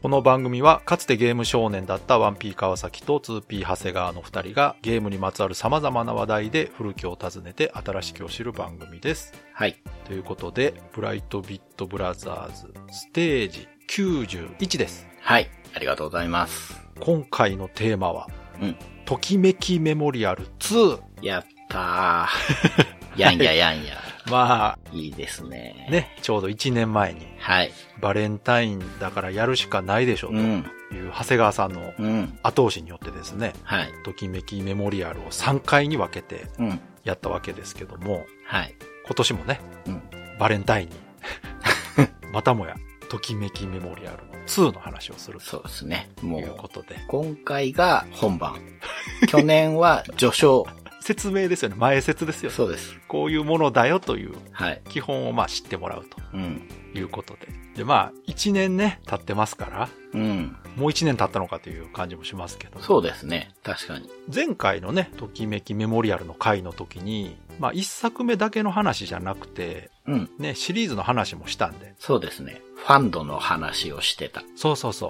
この番組は、かつてゲーム少年だったワンピー川崎と 2P 長谷川の二人が、ゲームにまつわる様々な話題で古きを訪ねて新しきを知る番組です。はい。ということで、ブライトビットブラザーズステージ91です。はい。ありがとうございます。今回のテーマは、うん。ときめきメモリアル2。やったー。やんややんや。まいいですね。あ、。ね、ちょうど1年前に、はい。バレンタインだからやるしかないでしょとうん。いう長谷川さんのうん。後押しによってですね、はい。ときめきメモリアルを3回に分けてうん。やったわけですけども、はい。今年もね、うん。バレンタインに、またもや、ときめきメモリアルの2の話をするそうですね。というもう、ことで、今回が本番。去年は序章。説明ですよね。前説ですよね。そうです。こういうものだよというはい。基本をまあ知ってもらうとうん。いうことで。で、まあ、1年ね、経ってますから、うん。もう1年経ったのかという感じもしますけど、そうですね。確かに。前回のね、ときめきメモリアルの回の時に、まあ、1作目だけの話じゃなくて、うん。ね、シリーズの話もしたんで、そうですね。ファンドの話をしてた。そうそうそう。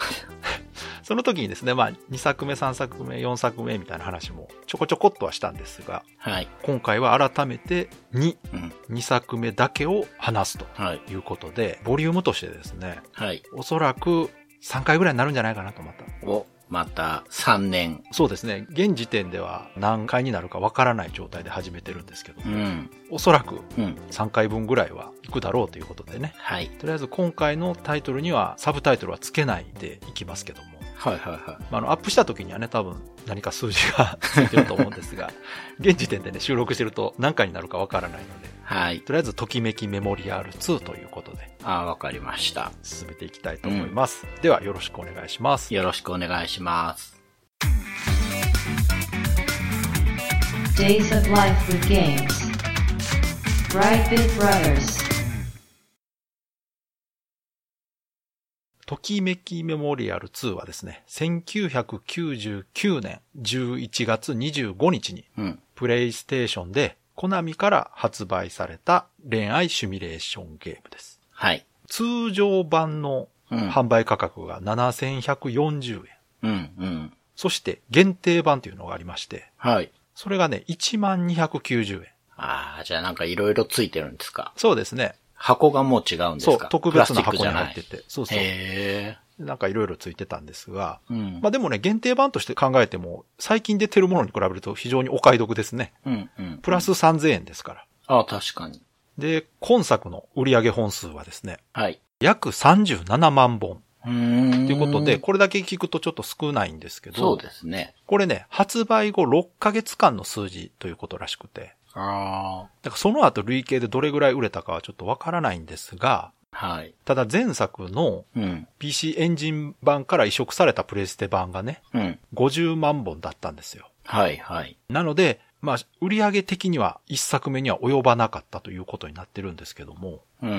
その時にですね、まあ、2作目、3作目、4作目みたいな話もちょこちょこっとはしたんですが、はい。今回は改めて2、うん。2作目だけを話すとはい。いうことで、ボリュームとしてですね、はい。おそらく3回ぐらいになるんじゃないかなと思った。お、また3年。そうですね、現時点では何回になるかわからない状態で始めてるんですけど、うん。おそらくうん。3回分ぐらいは行くだろうということでね、はい。とりあえず今回のタイトルにはサブタイトルはつけないでいきますけども、はいはいはい。まあ、あの、アップした時にはね、多分何か数字が ついてると思うんですが、現時点でね、収録してると何回になるかわからないので、はい。とりあえず、ときめきメモリアル2ということで、あ、わかりました。進めていきたいと思います。では、よろしくお願いします。よろしくお願いします。Days of Life with Games. Brightbit Brothers. ときめきメモリアル2はですね、1999年11月25日に、うん。プレイステーションで、コナミから発売された恋愛シミュレーションゲームです。はい。通常版のうん。販売価格が7140円。うん。うん。そして限定版というのがありまして、はい。それがね、1290円。ああ、じゃあなんかいろいろついてるんですか？そうですね。箱がもう違うんですか、そう特別な箱に入ってて。そうそう。へなんかいろいろついてたんですが、え。うん。まあでもね、限定版として考えても、最近出てるものに比べると非常にお買い得ですね。うん。うん。プラス3000円ですから。ああ、確かに。で、今作の売上本数はですね、はい。約37万本。ということで、これだけ聞くとちょっと少ないんですけど、そうですね。これね、発売後6ヶ月間の数字ということらしくて、あだからその後累計でどれぐらい売れたかはちょっとわからないんですが、あ。はい。ただ前作のうん。PC エンジン版から移植されたプレステ版がね、うん。50万本だったんですよ。はい、はい。なので、まあ、売上的には一作目には及ばなかったということになってるんですけども、うー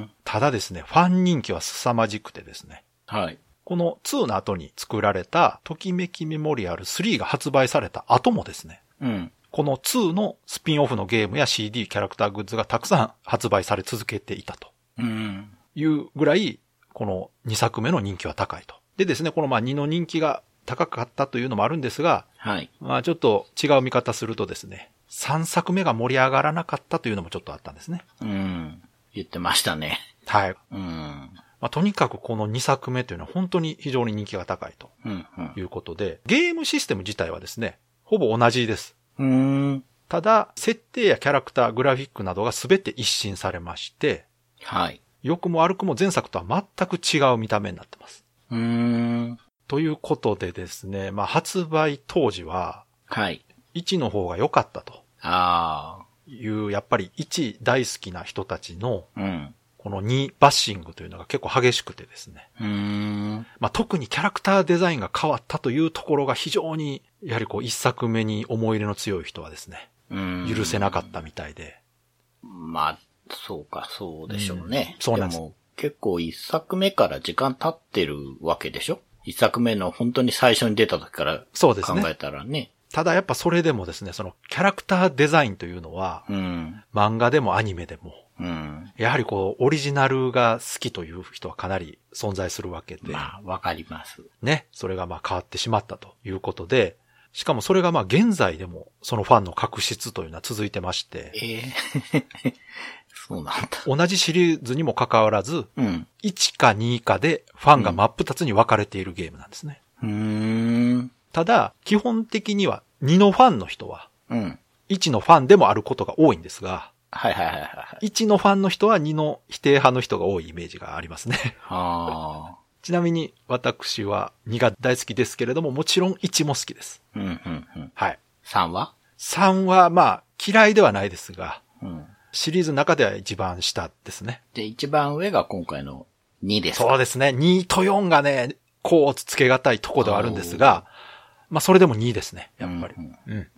ん。ただですね、ファン人気は凄まじくてですね、はい。この2の後に作られた、ときめきメモリアル3が発売された後もですね、うん。この2のスピンオフのゲームや CD、キャラクターグッズがたくさん発売され続けていたとうん。いうぐらい、この2作目の人気は高いと。でですね、このまあ2の人気が高かったというのもあるんですが、はい。まあちょっと違う見方するとですね、3作目が盛り上がらなかったというのもちょっとあったんですね。うん。言ってましたね。はい。うん。まあとにかくこの2作目というのは本当に非常に人気が高いとうん。うんいうことで、ゲームシステム自体はですね、ほぼ同じです。うーん。ただ、設定やキャラクター、グラフィックなどが全て一新されまして、はい。良くも悪くも前作とは全く違う見た目になってます。うーん。ということでですね、まあ発売当時は、はい。1の方が良かったとあいう、やっぱり1大好きな人たちの、あ。うん。この2バッシングというのが結構激しくてですね。まあ特にキャラクターデザインが変わったというところが非常に、やはりこう1作目に思い入れの強い人はですね、うん。許せなかったみたいで。まあ、そうか、そうでしょうね。うんそうなんですも結構一作目から時間経ってるわけでしょ？一作目の本当に最初に出た時から考えたらね。ただやっぱそれでもですね、そのキャラクターデザインというのは、うん。漫画でもアニメでも、うん。やはりこう、オリジナルが好きという人はかなり存在するわけで、まあ、わかります。ね、それがまあ変わってしまったということで、しかもそれがまあ現在でもそのファンの確執というのは続いてまして、ええ そうなんだ。同じシリーズにもかかわらず、うん。1か2かでファンが真っ二つに分かれているゲームなんですね。うーん。ただ、基本的には2のファンの人は、うん。1のファンでもあることが多いんですが、はいはいはいはいはい。1のファンの人は2の否定派の人が多いイメージがありますね。ああ。ちなみに私は2が大好きですけれども、もちろん1も好きです。うんうんうん。はい。3は？3はまあ嫌いではないですが、うん。シリーズの中では一番下ですね。で、一番上が今回の2ですか？そうですね。2と4がね、こうつけがたいとこではあるんですが、まあそれでも2ですね、やっぱり。うんうん。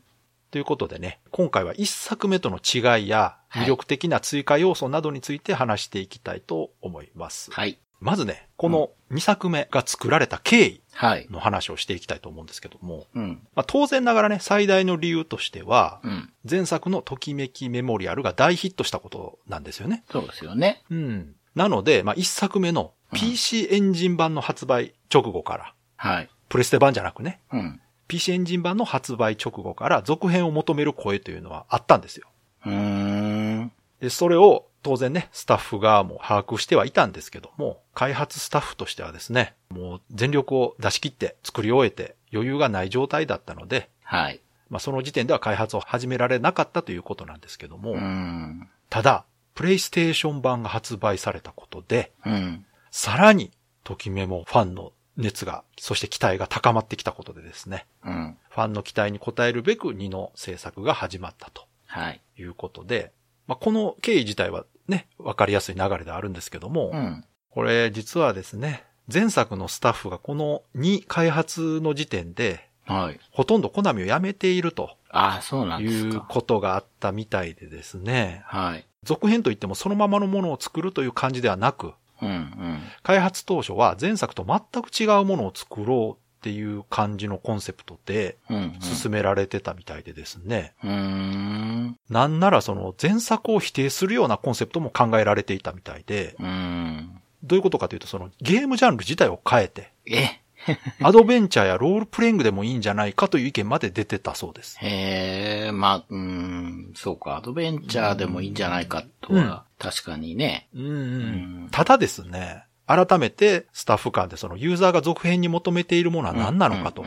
ということでね、今回は1作目との違いやはい魅力的な追加要素などについて話していきたいと思います。はい。まずね、この2作目が作られた経緯はい。の話をしていきたいと思うんですけども、うん。まあ、当然ながらね、最大の理由としては、うん。前作のときめきメモリアルが大ヒットしたことなんですよね。そうですよね。うん。なので、まあ、1作目の PC エンジン版の発売直後から、はい。プレステ版じゃなくね、うん。PC エンジン版の発売直後から続編を求める声というのはあったんですよ。うーん。で、それを当然ね、スタッフ側も把握してはいたんですけども、開発スタッフとしてはですね、もう全力を出し切って作り終えて余裕がない状態だったので、はい。まあその時点では開発を始められなかったということなんですけども、うん。ただ、プレイステーション版が発売されたことで、うん。さらに、ときめもファンの熱が、そして期待が高まってきたことでですね、うん。ファンの期待に応えるべく2の制作が始まったとはい。いうことで、まあ、この経緯自体はね、わかりやすい流れであるんですけども、うん。これ実はですね、前作のスタッフがこの2開発の時点で、はい。ほとんどコナミを辞めているとああ、そうなんですいうか。ことがあったみたいでですね、はい。続編といってもそのままのものを作るという感じではなく、うん。うん。開発当初は前作と全く違うものを作ろうっていう感じのコンセプトでうん。進められてたみたいでですね。うん。うーん。なんならその前作を否定するようなコンセプトも考えられていたみたいで、うん。どういうことかというとそのゲームジャンル自体を変えて、え？アドベンチャーやロールプレイングでもいいんじゃないかという意見まで出てたそうです。へえ、まあ、うーん、そうか、アドベンチャーでもいいんじゃないかとうんは、確かにね。うんただですね、改めてスタッフ間でそのユーザーが続編に求めているものは何なのかと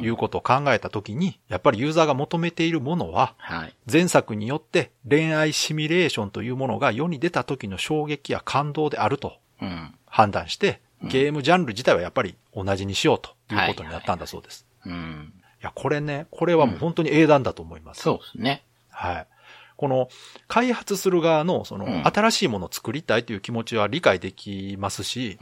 いうことを考えたときに、やっぱりユーザーが求めているものは、はい。前作によって恋愛シミュレーションというものが世に出た時の衝撃や感動であるとうん。判断して、ゲームジャンル自体はやっぱり同じにしようということになったんだそうです。うん。いや、これね、これはもう本当に英断だと思います。そうですね。はい。この、開発する側の、その、うん新しいものを作りたいという気持ちは理解できますし。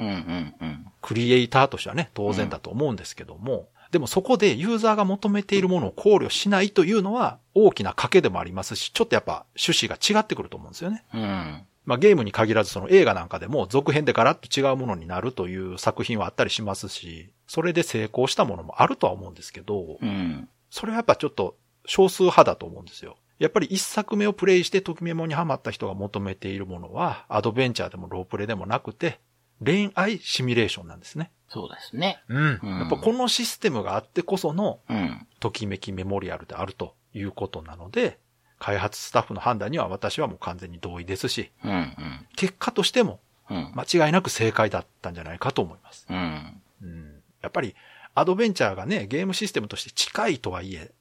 クリエイターとしてはね、当然だと思うんですけども、でもそこでユーザーが求めているものを考慮しないというのは大きな賭けでもありますし、ちょっとやっぱ趣旨が違ってくると思うんですよね。うん。まあゲームに限らずその映画なんかでも続編でガラッと違うものになるという作品はあったりしますし、それで成功したものもあるとは思うんですけど、うん。それはやっぱちょっと少数派だと思うんですよ。やっぱり一作目をプレイしてときメモにハマった人が求めているものは、アドベンチャーでもロープレでもなくて、恋愛シミュレーションなんですね。そうですね。うんうんやっぱこのシステムがあってこその、うん。ときめきメモリアルであるということなので、開発スタッフの判断には私はもう完全に同意ですし、うんうん。結果としてもうん。間違いなく正解だったんじゃないかと思います。うん。うんやっぱりアドベンチャーがね、ゲームシステムとして近いとはいえ、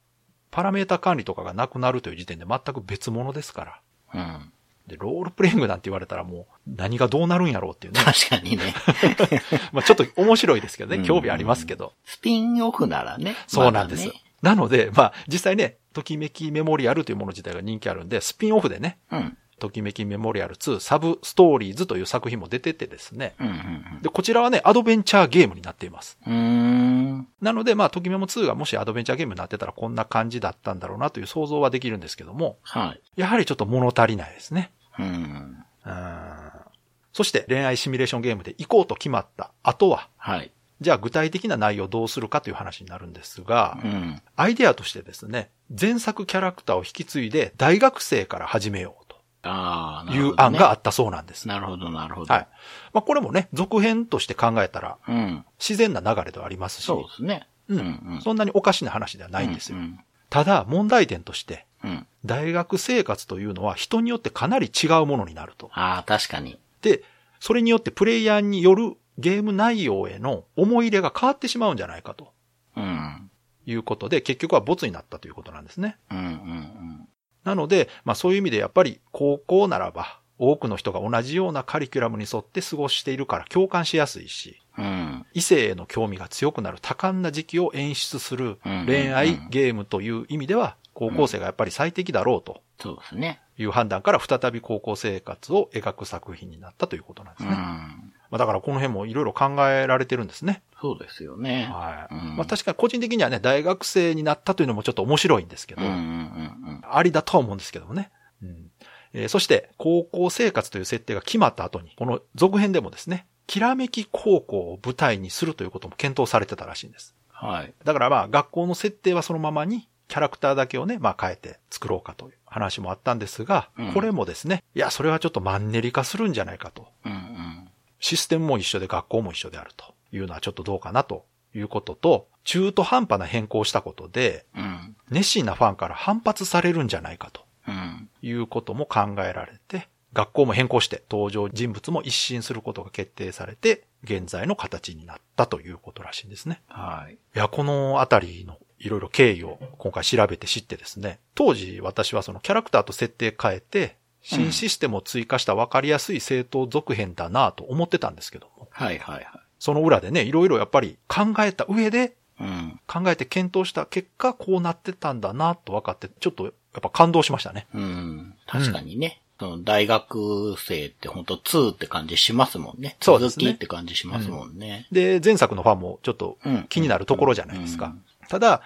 パラメータ管理とかがなくなるという時点で全く別物ですから。うん。で、ロールプレイングなんて言われたらもう何がどうなるんやろうっていうね。確かにね。まあちょっと面白いですけどね、うん興味ありますけど。スピンオフならね。そうなんです。まだねなので、まあ実際ね、ときめきメモリアルというもの自体が人気あるんで、スピンオフでね、うん。ときめきメモリアル2サブストーリーズという作品も出ててですね。うんうんで、こちらはね、アドベンチャーゲームになっています。なので、まあ、ときメモ2がもしアドベンチャーゲームになってたらこんな感じだったんだろうなという想像はできるんですけども、はい。やはりちょっと物足りないですね。うん。うんそして恋愛シミュレーションゲームで行こうと決まった後は、はい。じゃあ具体的な内容をどうするかという話になるんですが、うん。アイデアとしてですね、前作キャラクターを引き継いで大学生から始めようああ、いうるほど、ね。案があったそうなんです。なるほど、なるほど。はい。まあこれもね、続編として考えたらうん。自然な流れではありますし、そうですね。うんうんそんなにおかしな話ではないんですよ。うん。ただ問題点として、うん。大学生活というのは人によってかなり違うものになると。ああ、確かに。で、それによってプレイヤーによるゲーム内容への思い入れが変わってしまうんじゃないかとうん。いうことで、結局はボツになったということなんですね。うん。うん。なので、まあそういう意味でやっぱり高校ならば、多くの人が同じようなカリキュラムに沿って過ごしているから共感しやすいし、うん。異性への興味が強くなる多感な時期を演出するうん恋愛ゲームという意味では、高校生がやっぱり最適だろうとそうですね。いう判断から再び高校生活を描く作品になったということなんですうね。ん。まあだからこの辺もいろいろ考えられてるんですね。そうですよね。はい。うんまあ確かに個人的にはね、大学生になったというのもちょっと面白いんですけど、うん。うん。うん。ありだとは思うんですけどもね。うんえーそして、高校生活という設定が決まった後に、この続編でもですね、きらめき高校を舞台にするということも検討されてたらしいんです。はい。だからまあ、学校の設定はそのままに、キャラクターだけをね、まあ変えて作ろうかという話もあったんですが、うんこれもですね、いや、それはちょっとマンネリ化するんじゃないかと。うん。うん。システムも一緒で学校も一緒であるというのはちょっとどうかなということと、中途半端な変更をしたことで、うん。熱心なファンから反発されるんじゃないかとうん。いうことも考えられて、学校も変更して登場人物も一新することが決定されて、現在の形になったということらしいんですね。はい。いや、このあたりのいろいろ経緯を今回調べて知ってですね、当時私はそのキャラクターと設定変えて、新システムを追加した分かりやすい正当続編だなと思ってたんですけども、はい。はい。はい。その裏でね、いろいろやっぱり考えた上で、うん。考えて検討した結果、こうなってたんだなと分かって、ちょっとやっぱ感動しましたね。うん。確かにね。その大学生って本当2って感じしますもんね。そうですねって感じしますもんね。で、前作のファンもちょっとうん気になるところじゃないですか。うんただ、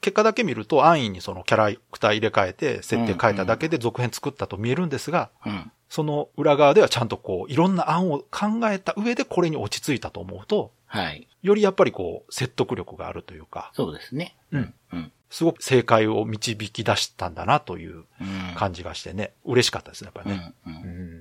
結果だけ見ると安易にそのキャラクター入れ替えて、設定変えただけで続編作ったと見えるんですが、うん。その裏側ではちゃんとこう、いろんな案を考えた上でこれに落ち着いたと思うと、はい。よりやっぱりこう、説得力があるというか、そうですね。うん。うん。すごく正解を導き出したんだなといううん。感じがしてね、嬉しかったですね、やっぱりね。うん。うんうん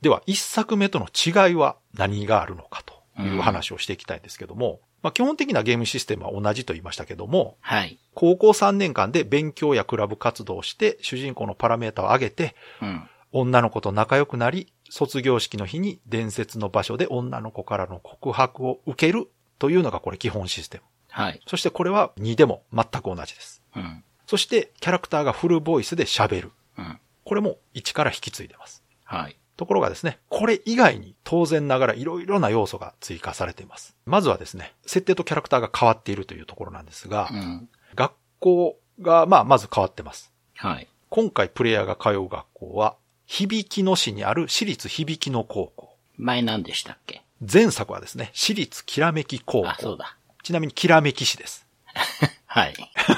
では、一作目との違いは何があるのかという話をしていきたいんですけども、まあ基本的なゲームシステムは同じと言いましたけども、はい。高校3年間で勉強やクラブ活動をして、主人公のパラメータを上げて、うん。女の子と仲良くなり、卒業式の日に伝説の場所で女の子からの告白を受けるというのがこれ基本システム。はい。そしてこれは2でも全く同じです。うん。そしてキャラクターがフルボイスで喋る。うん。これも1から引き継いでます。はい。ところがですね、これ以外に当然ながらいろいろな要素が追加されています。まずはですね、設定とキャラクターが変わっているというところなんですがう、ん。学校がまあまず変わってます。はい。今回プレイヤーが通う学校は、響野市にある私立響野高校。前何でしたっけ？前作はですね、私立きらめき高あ、そう校。だ。ちなみにきらめき市です。はい。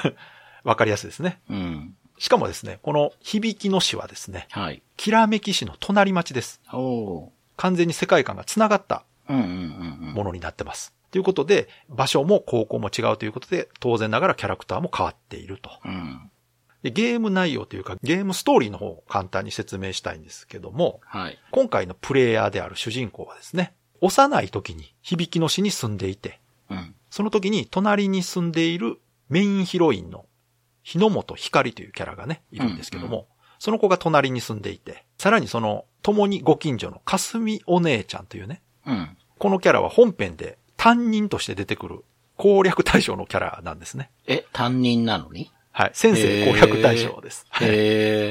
わかりやすいですね。うん。しかもですね、この響野市はですね、はい。きらめき市の隣町です。おお完全に世界観が繋がったー。うんうんうんうん。ものになってます。ということで、場所も高校も違うということで、当然ながらキャラクターも変わっていると。うん。でゲーム内容というか、ゲームストーリーの方を簡単に説明したいんですけども、はい。今回のプレイヤーである主人公はですね、幼い時に響野市に住んでいて、うん。その時に隣に住んでいるメインヒロインの日野本光というキャラがね、いるんですけども、うんその子が隣に住んでいて、さらにその、共にご近所のかすみお姉ちゃんというね、うん。このキャラは本編で担任として出てくる攻略対象のキャラなんですね。え、担任なのに？はい。先生攻略対象です。はいへ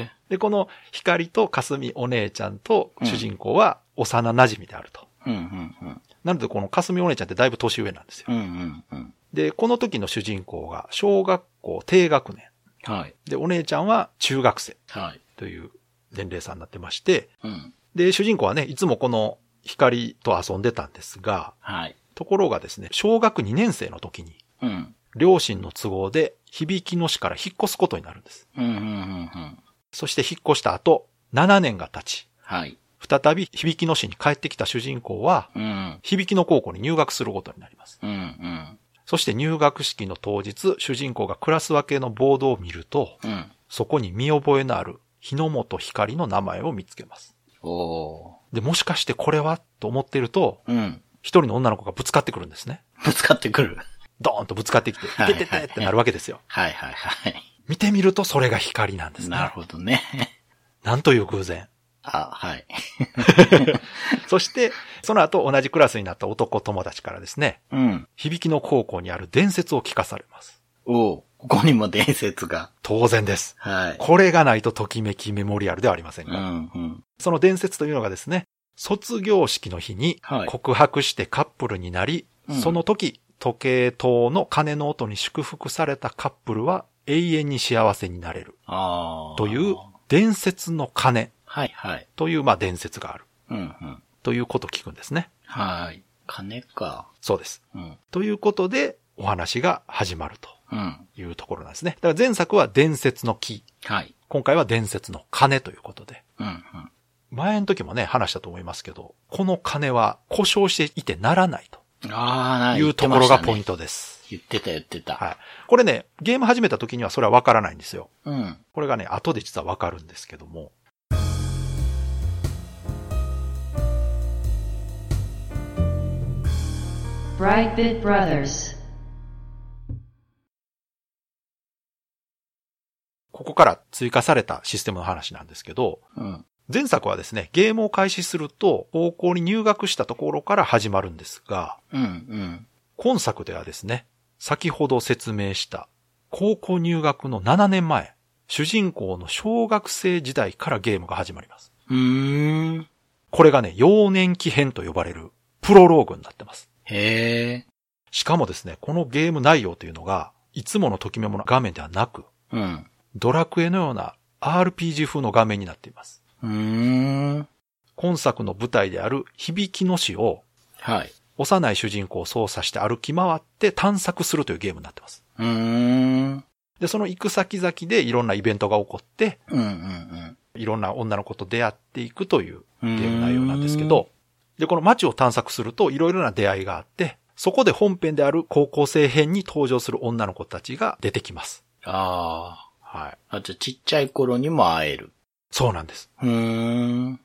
え。で、この光とかすみお姉ちゃんと主人公は幼馴染であると。うんうんうん。なのでこのかすみお姉ちゃんってだいぶ年上なんですよ。うんうんうん。で、この時の主人公が小学校低学年。はい。で、お姉ちゃんは中学生はい。という年齢差になってまして、うん。で、主人公はね、いつもこの光と遊んでたんですが、はい。ところがですね、小学2年生の時に、うん。両親の都合で響野市から引っ越すことになるんです。うんうんうんうん。そして引っ越した後、7年が経ち、はい。再び響きの市に帰ってきた主人公は、うん。響きの高校に入学することになります。うん。うん。そして入学式の当日、主人公がクラス分けのボードを見ると、うん。そこに見覚えのある日の本光の名前を見つけます。おで、もしかしてこれはと思ってると、ー。うん。一人の女の子がぶつかってくるんですね。ぶつかってくる。ドーンとぶつかってきて、はいいてててってなるわけですよ。はいはいはい。見てみるとそれが光なんですね。なるほどね。なんという偶然。あ、はい。そして、その後同じクラスになった男友達からですね、うん。響きの高校にある伝説を聞かされます。おうここにも伝説が。当然です。はい。これがないとときめきメモリアルではありませんうが、んうん。その伝説というのがですね、卒業式の日にはい告白してカップルになり、うんその時、時計塔の鐘の音に祝福されたカップルは永遠に幸せになれる。という伝説の鐘はいはい。というまあ伝説があるうんうん。ということを聞くんですね。はい。金か。そうです。うん。ということでお話が始まるとうん。いうところなんですね。だから前作は伝説の木。はい。今回は伝説の鐘ということで。うんうん。前の時もね、話したと思いますけど、この鐘は故障していてならないああ、なというところがポイントです。言ってた言ってた。はい。これね、ゲーム始めた時にはそれはわからないんですよ。うん。これがね、後で実はわかるんですけども。Brightbit Brothers. ここから追加されたシステムの話なんですけど、うん。前作はですね、ゲームを開始すると、高校に入学したところから始まるんですが、うんうん。今作ではですね、先ほど説明した、高校入学の7年前、主人公の小学生時代からゲームが始まります。うーん。これがね、幼年期編と呼ばれるプロローグになってます。へえ。しかもですね、このゲーム内容というのが、いつものときメモの画面ではなく、うん。ドラクエのような RPG 風の画面になっています。うーん。今作の舞台である響きの市を、はい。幼い主人公を操作して歩き回って探索するというゲームになってます。うーん。で、その行く先々でいろんなイベントが起こって、うんうんいろんな女の子と出会っていくといううん。ゲーム内容なんですけど、で、この街を探索するといろいろな出会いがあって、そこで本編である高校生編に登場する女の子たちが出てきます。あはい。あ。あ、じゃあちっちゃい頃にも会える。そうなんです。うーん。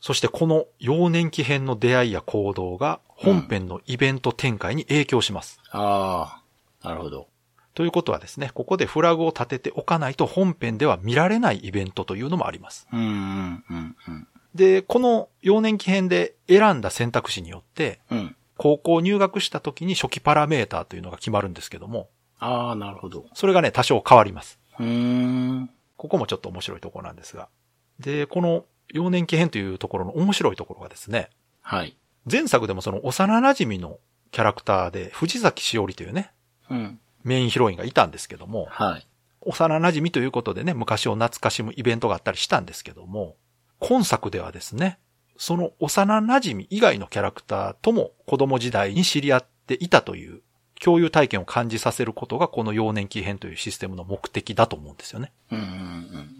そしてこの幼年期編の出会いや行動が本編のイベント展開に影響します。ああ。なるほど。ということはですね、ここでフラグを立てておかないと本編では見られないイベントというのもあります。うんうんうんうん。で、この幼年期編で選んだ選択肢によって、うん。高校入学した時に初期パラメーターというのが決まるんですけども、ああ、なるほど。それがね、多少変わります。うーん。ここもちょっと面白いところなんですが。で、この幼年期編というところの面白いところがですね、はい。前作でもその幼馴染のキャラクターで藤崎しおりというね、うん。メインヒロインがいたんですけども、はい。幼馴染ということでね、昔を懐かしむイベントがあったりしたんですけども、今作ではですね、その幼馴染以外のキャラクターとも子供時代に知り合っていたという共有体験を感じさせることがこの幼年期編というシステムの目的だと思うんですよね。うんうんうん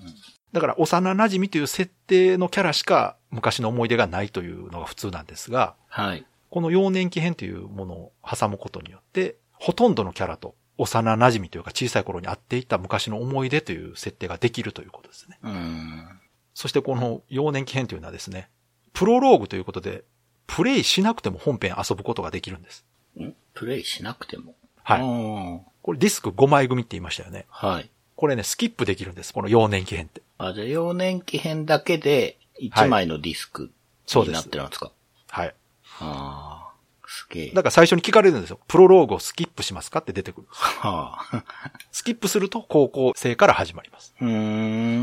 だから幼馴染という設定のキャラしか昔の思い出がないというのが普通なんですが、はい。この幼年期編というものを挟むことによって、ほとんどのキャラと幼馴染というか小さい頃に会っていた昔の思い出という設定ができるということですね。うーん。そしてこの幼年期編というのはですね、プロローグということで、プレイしなくても本編遊ぶことができるんです。ん？プレイしなくても？はい。い。これディスク5枚組って言いましたよね。はい。これね、スキップできるんです。この幼年期編って。あ、じゃあ、幼年期編だけで1枚のディスクにそうですなってるんですか、はい。ああ、すげえ。だから最初に聞かれるんですよ。プロローグをスキップしますかって出てくる。はあ。スキップすると高校生から始まります。うー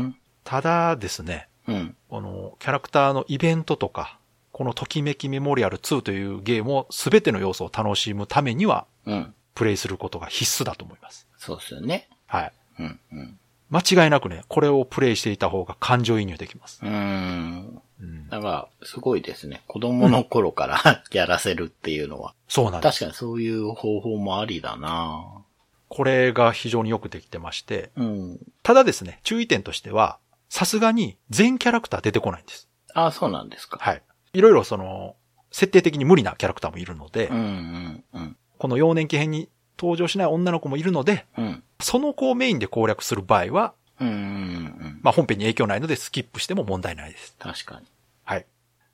ん。ただですね、うん。このキャラクターのイベントとか、このときめきメモリアル2というゲームを全ての要素を楽しむためには、うん。プレイすることが必須だと思います。そうっすよね。はい。うん。うん。間違いなくね、これをプレイしていた方が感情移入できます。うーん。うん、だから、すごいですね。子供の頃からやらせるっていうのは。そうなんです。確かにそういう方法もありだなこれが非常によくできてまして、うん。ただですね、注意点としては、さすがに全キャラクター出てこないんです。あ、そうなんですか。はい。いろいろその、設定的に無理なキャラクターもいるので、うんうんうん。この幼年期編に登場しない女の子もいるので、うん。その子をメインで攻略する場合は、うんうんうん。まあ本編に影響ないのでスキップしても問題ないです。確かに。はい。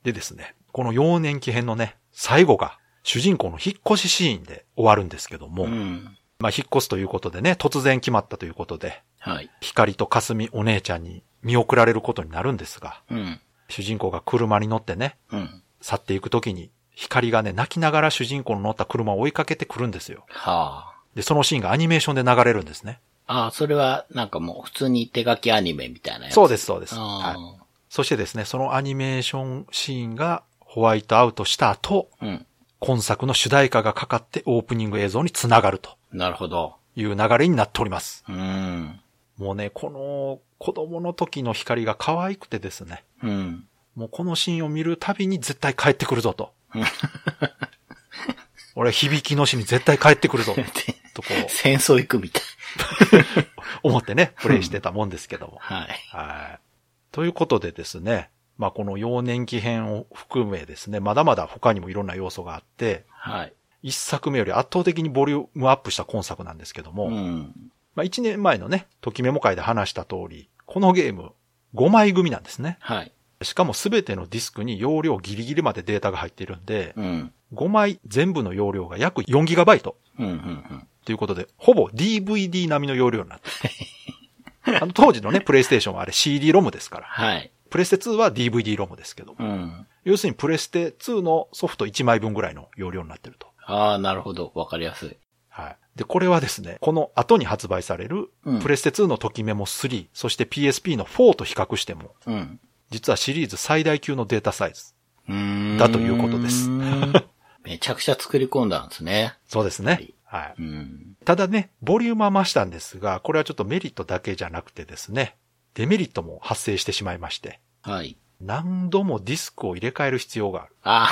でですね、この幼年期編のね、最後が主人公の引っ越しシーンで終わるんですけども、うん。まあ引っ越すということでね、突然決まったということで、はい。光と霞お姉ちゃんに見送られることになるんですが、うん。主人公が車に乗ってね、うん。去っていくときに、光がね、泣きながら主人公の乗った車を追いかけてくるんですよ。はあ。で、そのシーンがアニメーションで流れるんですね。ああ、それはなんかもう普通に手書きアニメみたいなやつ。そうです、そうです。あはい。あ。そしてですね、そのアニメーションシーンがホワイトアウトした後、うん。今作の主題歌がかかってオープニング映像につながるとなるほど。いう流れになっております。うん。もうね、この子供の時の光が可愛くてですね、うん。もうこのシーンを見るたびに絶対帰ってくるぞと。俺響きの詩に絶対帰ってくるぞと こう戦争行くみたい。思ってね、プレイしてたもんですけども。はい。はい。ということでですね、まあこの幼年期編を含めですね、まだまだ他にもいろんな要素があって、はい。一作目より圧倒的にボリュームアップした今作なんですけども、うん。まあ一年前のね、ときメモ会で話した通り、このゲーム5枚組なんですね。はい。しかもすべてのディスクに容量ギリギリまでデータが入っているんで、うん。5枚全部の容量が約 4GB うん。うん。ということで、ほぼ DVD 並みの容量になってる。あの当時のね、プレイステーションはあれ CD ロムですから。はい。プレステ2は DVD ロムですけど。うん。要するにプレステ2のソフト1枚分ぐらいの容量になってると。ああ、なるほど。わかりやすい。はい。で、これはですね、この後に発売されるうん、プレステ2のときメモ3、そして PSP の4と比較しても、うん。実はシリーズ最大級のデータサイズ。うーんだということです。めちゃくちゃ作り込んだんですね。そうですね。はい。うん。ただね、ボリュームは増したんですが、これはちょっとメリットだけじゃなくてですね、デメリットも発生してしまいまして、はい。何度もディスクを入れ替える必要がある。あ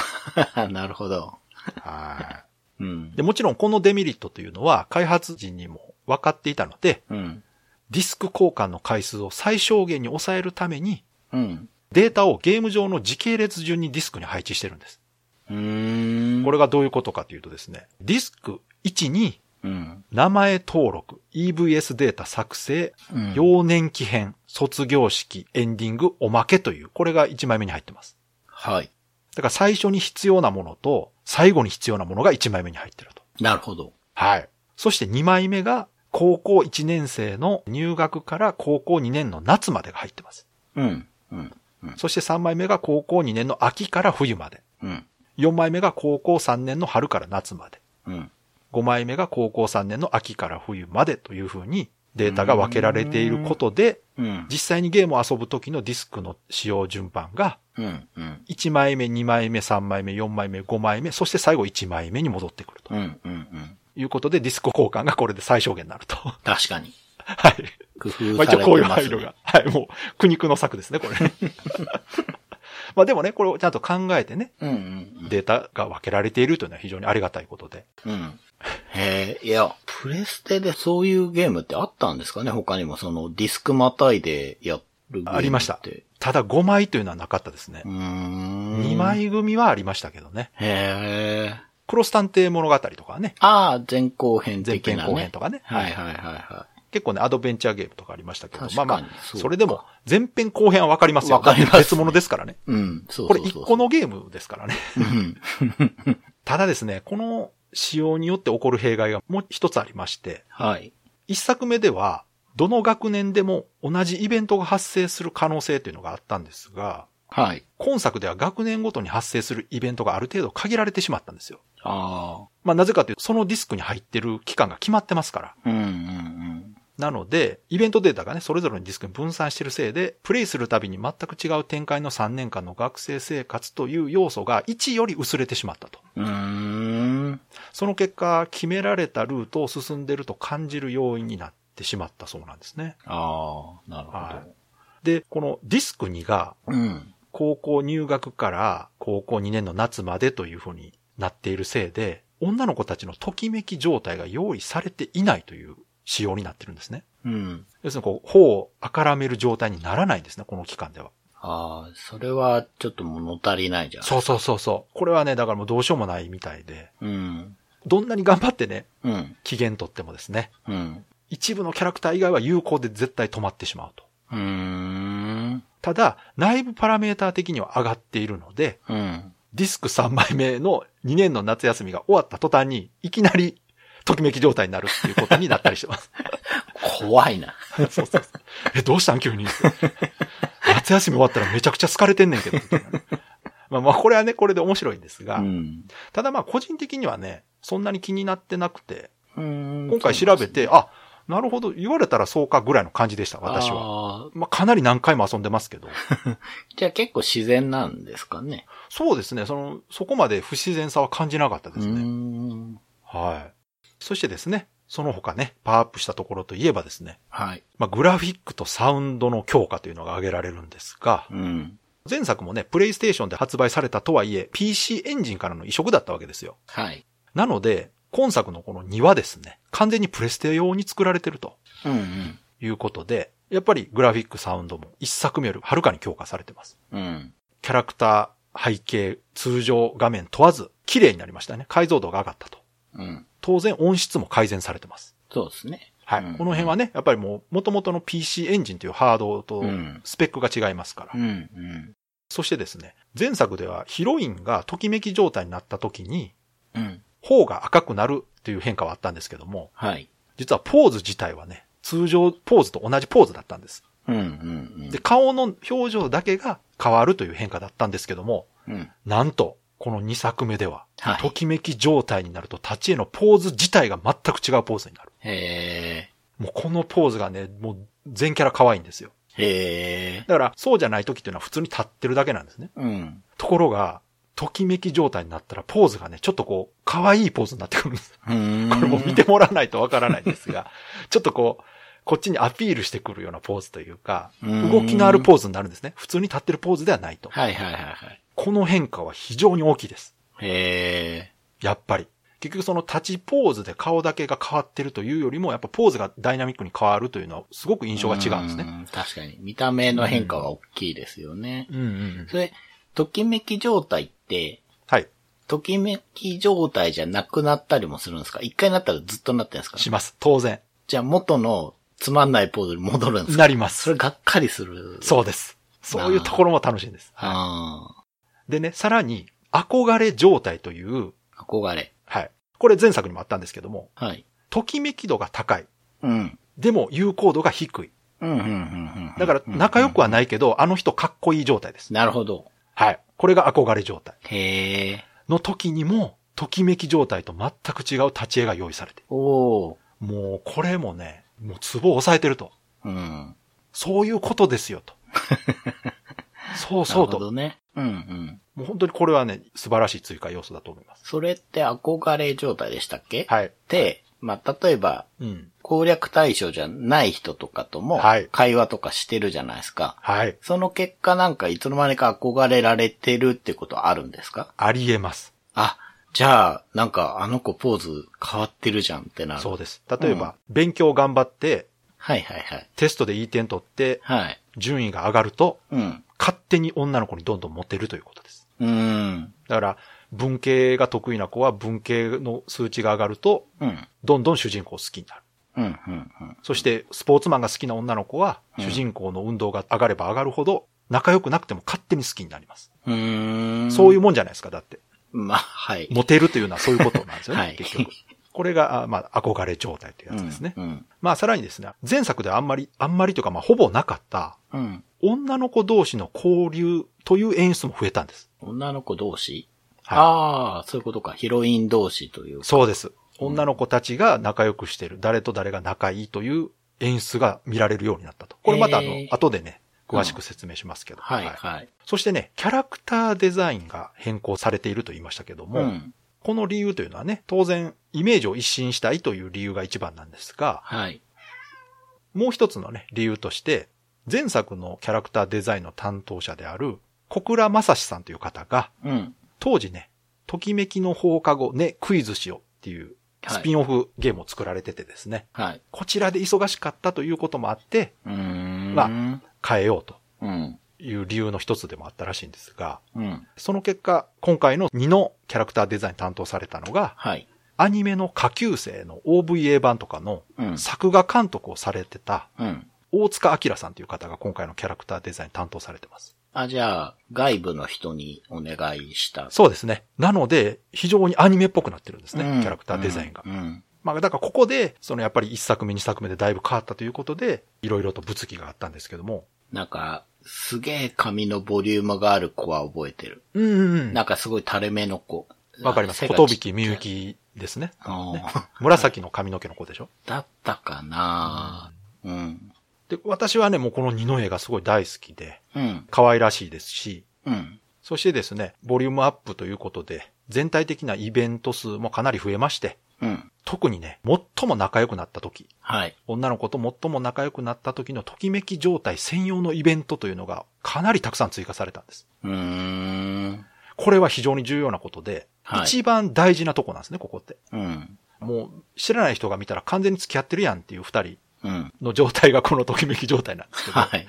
あ、なるほど。はい。うん。で、もちろんこのデメリットというのは開発陣にも分かっていたので、うん。ディスク交換の回数を最小限に抑えるために、うん。データをゲーム上の時系列順にディスクに配置してるんです。これがどういうことかというとですね、ディスク1にうん。名前登録、EVS データ作成、うん。幼年期編、卒業式、エンディング、おまけという、これが1枚目に入ってます。はい。だから最初に必要なものと、最後に必要なものが1枚目に入ってると。なるほど。はい。そして2枚目が、高校1年生の入学から高校2年の夏までが入ってます。うん。うん。そして3枚目が高校2年の秋から冬まで。うん。4枚目が高校3年の春から夏まで。うん。5枚目が高校3年の秋から冬までというふうにデータが分けられていることで、うん。実際にゲームを遊ぶ時のディスクの使用順番が、うん。うん。1枚目、2枚目、3枚目、4枚目、5枚目、そして最後1枚目に戻ってくるとうん。うん。うん。いうことで、ディスク交換がこれで最小限になると。確かに。はい。工まあ一応夫されこういう配慮てますね。が。はい、もう苦肉の策ですね、これね。まあでもね、これをちゃんと考えてね、うん。うん。データが分けられているというのは非常にありがたいことで。うん。へえ、いや、プレステでそういうゲームってあったんですかね？他にもそのディスクまたいでやるゲームって。ありました。ただ5枚というのはなかったですねうー。ん。2。枚組はありましたけどね。へえ。クロス探偵物語とかはね、ああ、前後編的なね。後編とかね。はいはいはいは結構ね、アドベンチャーゲームとかありましたけど、まあまあ、それでも、前編後編はわかりますよ。わかります別物ですからね。い。うん、そうこれそうそう。1個のゲームですからね。うん。ただですね、この仕様によって起こる弊害がもう一つありまして、はい。一作目では、どの学年でも同じイベントが発生する可能性というのがあったんですが、はい。今作では学年ごとに発生するイベントがある程度限られてしまったんですよ。あまあなぜかというと、そのディスクに入ってる期間が決まってますから。あ。うんうんうん。なので、イベントデータがね、それぞれのディスクに分散しているせいで、プレイするたびに全く違う展開の3年間の学生生活という要素が1より薄れてしまったと。うーん。その結果、決められたルートを進んでいると感じる要因になってしまったそうなんですね。ああ、なるほはいで、このディスク2が。高校入学から高校2年の夏までというふうになっているせいで、女の子たちのときめき状態が用意されていないという仕様になってるんですね。うん。要するにこう、頬をあからめる状態にならないんですね、この期間では。ああ、それはちょっと物足りないじゃん。そうそうそうそう。これはね、だからもうどうしようもないみたいで、う。うん。どんなに頑張ってね、うん。期限取ってもですね、うん。一部のキャラクター以外は有効で絶対止まってしまうと。うーん。ただ、内部パラメーター的には上がっているので、うん。ディスク3枚目の2年の夏休みが終わった途端に、いきなり、ときめき状態になるっていうことになったりしてます。怖いな。そうそうそう。え、どうしたん？急に。夏休み終わったらめちゃくちゃ好かれてんねんけど。まあまあ、これはね、これで面白いんですが、うん。ただまあ、個人的にはね、そんなに気になってなくて、今今回調べて、あ、なるほど、言われたらそうかぐらいの感じでした、私は。は。まあ、かなり何回も遊んでますけど。じゃあ結構自然なんですかね。そうですね、その、そこまで不自然さは感じなかったですね。ん。はい。そしてですね、その他ね、パワーアップしたところといえばですね、はい。まあ、グラフィックとサウンドの強化というのが挙げられるんですが、うん。前作もね、プレイステーションで発売されたとはいえ、PC エンジンからの移植だったわけですよ。はい。なので、今作のこの2はですね、完全にプレステ用に作られてるとうんうん。いうことで、やっぱりグラフィックサウンドも一作目よりはるかに強化されてます。うん。キャラクター、背景、通常画面問わず、綺麗になりましたね。解像度が上がったと。うん。当然音質も改善されてます。そうですね。はい。うんこの辺はね、やっぱりもう、元々の PC エンジンというハードとうんスペックが違いますから。うんうん。そしてですね、前作ではヒロインがときめき状態になった時に、うん。頬が赤くなるっていう変化はあったんですけども、はい。実はポーズ自体はね、通常ポーズと同じポーズだったんです。うんうんで、顔の表情だけが変わるという変化だったんですけども、うん。うん。なんと、この2作目では、はいときめき状態になると立ち絵のポーズ自体が全く違うポーズになる。へもうこのポーズがね、もう全キャラ可愛いんですよ。え。へえ。だから、そうじゃない時っていうのは普通に立ってるだけなんですね。うん。ところが、ときめき状態になったらポーズがね、ちょっとこう、可愛いポーズになってくるんです。うーん。これも見てもらわないとわからないんですが、ちょっとこう、こっちにアピールしてくるようなポーズというか、うん動きのあるポーズになるんですね。普通に立ってるポーズではないと。はいはいはいはい。この変化は非常に大きいです。へえ。やっぱり。結局その立ちポーズで顔だけが変わってるというよりも、やっぱポーズがダイナミックに変わるというのはすごく印象が違うんですね。ん。確かに。見た目の変化は大きいですよね。うんうんうん。それ、ときめき状態って、はい。ときめき状態じゃなくなったりもするんですか？一回なったらずっとなってるんですか？します。当然。じゃあ元のつまんないポーズに戻るんですか？なります。それがっかりする。そうです。そういうところも楽しいんです。あでね、さらに、憧れ状態という、あ。憧れ。はい。これ前作にもあったんですけども、はい。ときめき度が高い。うん。でも有効度が低い。うん、うん、うん、うん。だから仲良くはない。けど、あの人かっこいい状態です。なるほど。はい。これが憧れ状態。へえ。の時にも、ときめき状態と全く違う立ち絵が用意されて。おー。もうこれもね、もうツボを押さえてると。うん。そういうことですよと。そうそうと。なるほどね。うん、うん。もう本当にこれはね、素晴らしい追加要素だと思います。それって憧れ状態でしたっけ？はい。で、まあ、例えば、うん。攻略対象じゃない人とかともはい、会話とかしてるじゃないですか。はい。その結果なんかいつの間にか憧れられてるってことはあるんですか？ありえます。あ、じゃあ、なんかあの子ポーズ変わってるじゃんってなる。そうです。例えば、勉強頑張って、はいはいはい。テストでいい点取って、はい。順位が上がると、うん。勝手に女の子にどんどんモテるということです。うーん。だから、文系が得意な子は文系の数値が上がると、うん。どんどん主人公を好きになる。うん、うん、うん。そして、スポーツマンが好きな女の子は、うん主人公の運動が上がれば上がるほど、仲良くなくても勝手に好きになります。うーん。そういうもんじゃないですか、だって。まあ、はい。モテるというのはそういうことなんですよね、はい結局。これが、あまあ、憧れ状態というやつですね。うん。うん。まあ、さらにですね、前作ではあんまり、あんまりというか、まあ、ほぼなかった、うん。女の子同士の交流という演出も増えたんです。女の子同士？はいああ、そういうことか。ヒロイン同士というか。そうです。女の子たちが仲良くしてる、誰と誰が仲いいという演出が見られるようになったと。これまたあの後でね、詳しく説明しますけど。はい、はい。そしてね、キャラクターデザインが変更されていると言いましたけども、うん。この理由というのはね、当然、イメージを一新したいという理由が一番なんですが、はい。もう一つのね、理由として、前作のキャラクターデザインの担当者である、小倉正史さんという方が、うん。当時ね、ときめきの放課後ね、クイズしようっていうはいスピンオフゲームを作られててですね、はい。こちらで忙しかったということもあって、うーん。ま変えようとうん。いう理由の一つでもあったらしいんですが、うん。その結果、今回の2のキャラクターデザイン担当されたのが、はい。アニメの下級生の OVA 版とかのうん。作画監督をされてたうん。大塚明さんという方が今回のキャラクターデザイン担当されてます。あ、じゃあ、外部の人にお願いした。そうですね。なので、非常にアニメっぽくなってるんですね、うんキャラクターデザインが。うん。まあ、だからここで、そのやっぱり1作目2作目でだいぶ変わったということで、いろいろと物議があったんですけども。なんか、すげえ髪のボリュームがある子は覚えてる。うんうんなんかすごい垂れ目の子。わかります。ことびきみゆきですね。あー紫の髪の毛の子でしょ？だったかなうん。で、私はね、もうこの二の絵がすごい大好きで、うん。可愛らしいですし、うん。そしてですね、ボリュームアップということで、全体的なイベント数もかなり増えまして、うん。特にね、最も仲良くなった時、はい。女の子と最も仲良くなった時のときめき状態専用のイベントというのがかなりたくさん追加されたんです。うーん。これは非常に重要なことで、はい一番大事なとこなんですね、ここって。うん。もう知らない人が見たら完全に付き合ってるやんっていう二人うん。の状態がこのときめき状態なんですけど、はい。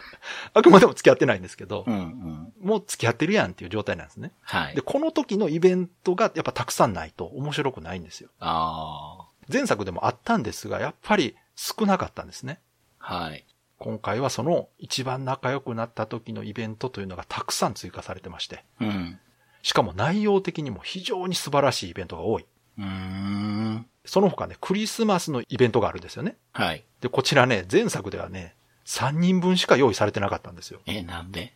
あくまでも付き合ってないんですけどう、ん。うん。もう付き合ってるやんっていう状態なんですね。はいで、。この時のイベントがやっぱたくさんないと面白くないんですよ。あ前作でもあったんですが、やっぱり少なかったんですね。あ。はい。今回はその一番仲良くなった時のイベントというのがたくさん追加されてまして、うん。しかも内容的にも非常に素晴らしいイベントが多い。うーん。その他ね、クリスマスのイベントがあるんですよね。はい。で、こちらね、前作ではね、3人分しか用意されてなかったんですよ。え、なんで？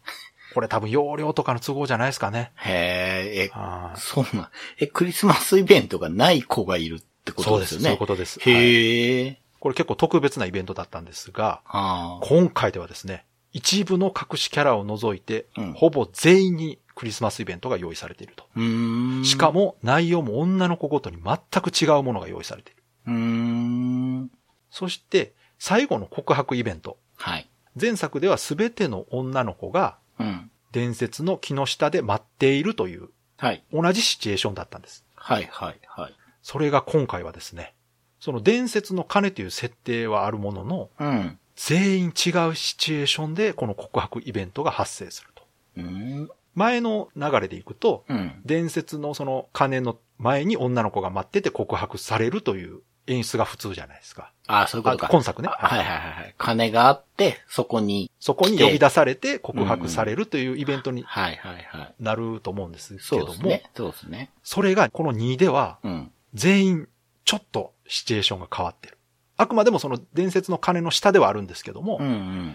これ多分容量とかの都合じゃないですかね。へえ、え、そうなん。え、クリスマスイベントがない子がいるってこそうですす。とでよね。そういうことです。はいへえ。これ結構特別なイベントだったんですが。今回ではですね、一部の隠しキャラを除いて、うんほぼ全員にクリスマスイベントが用意されていると。しか。も内容も女の子ごとに全く違うものが用意されている。そして、最後の告白イベント。はい。前作では全ての女の子がうん。伝説の木の下で待っているというはい。同じシチュエーションだったんです。はい、はい、はい。それが今回はですね、その伝説の鐘という設定はあるものの、うん。全員違うシチュエーションでこの告白イベントが発生すると。うーん。前の流れでいくと、うん。伝説のその鐘の前に女の子が待ってて告白されるという演出が普通じゃないですか。ああ、そういうことか。あ今作ねあはい、はい、はいはい。金があって、そこに。そこに呼び出されて告白されるというイベントにはい、はい、はい。なると思うんですけども、そうですね。そうですね。それがこの2ではうん。全員ちょっとシチュエーションが変わってる。あくまでもその伝説の鐘の下ではあるんですけども。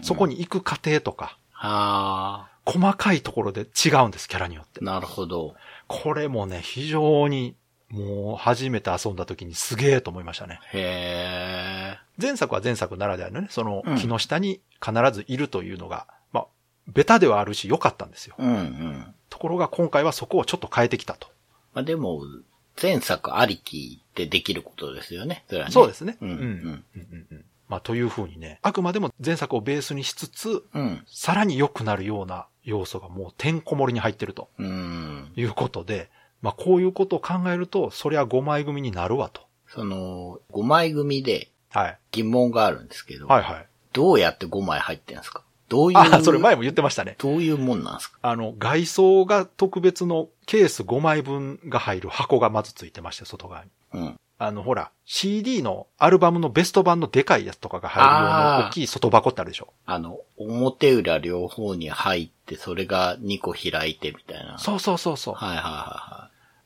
そこ。に行く過程とか、あ細かいところで違うんです、キャラによってあ、。なるほど。これもね、非常にもう初めて遊んだ時にすげえと思いましたね。へえ。前作は前作ならではのね、そのうん木の下に必ずいるというのが、まあ、ベタではあるし良かったんですよ。うん、うん。ところが今回はそこをちょっと変えてきたと。まあでも、前作ありきでできることですよね。それはね。そうですね。うん、うん。うんうんうんまあ、というふうにね、あくまでも前作をベースにしつつ、うん。さらに良くなるような要素がもうてんこ盛りに入ってるとうん。いうことで、まあ、こういうことを考えると、そりゃ5枚組になるわと。その、5枚組ではい。疑問があるんですけど、はいはい。どうやって5枚入ってんですか？どういう、あ、それ前も言ってましたね。どういうもんなんですか？あの、外装が特別のケース5枚分が入る箱がまずついてまして、外側に。うん。あの、ほら、CD のアルバムのベスト版のでかいやつとかが入るようあーな大きい外箱ってあるでしょ。あの、表裏両方に入って、それが2個開いてみたいな。そうそうそうそう。はいはいは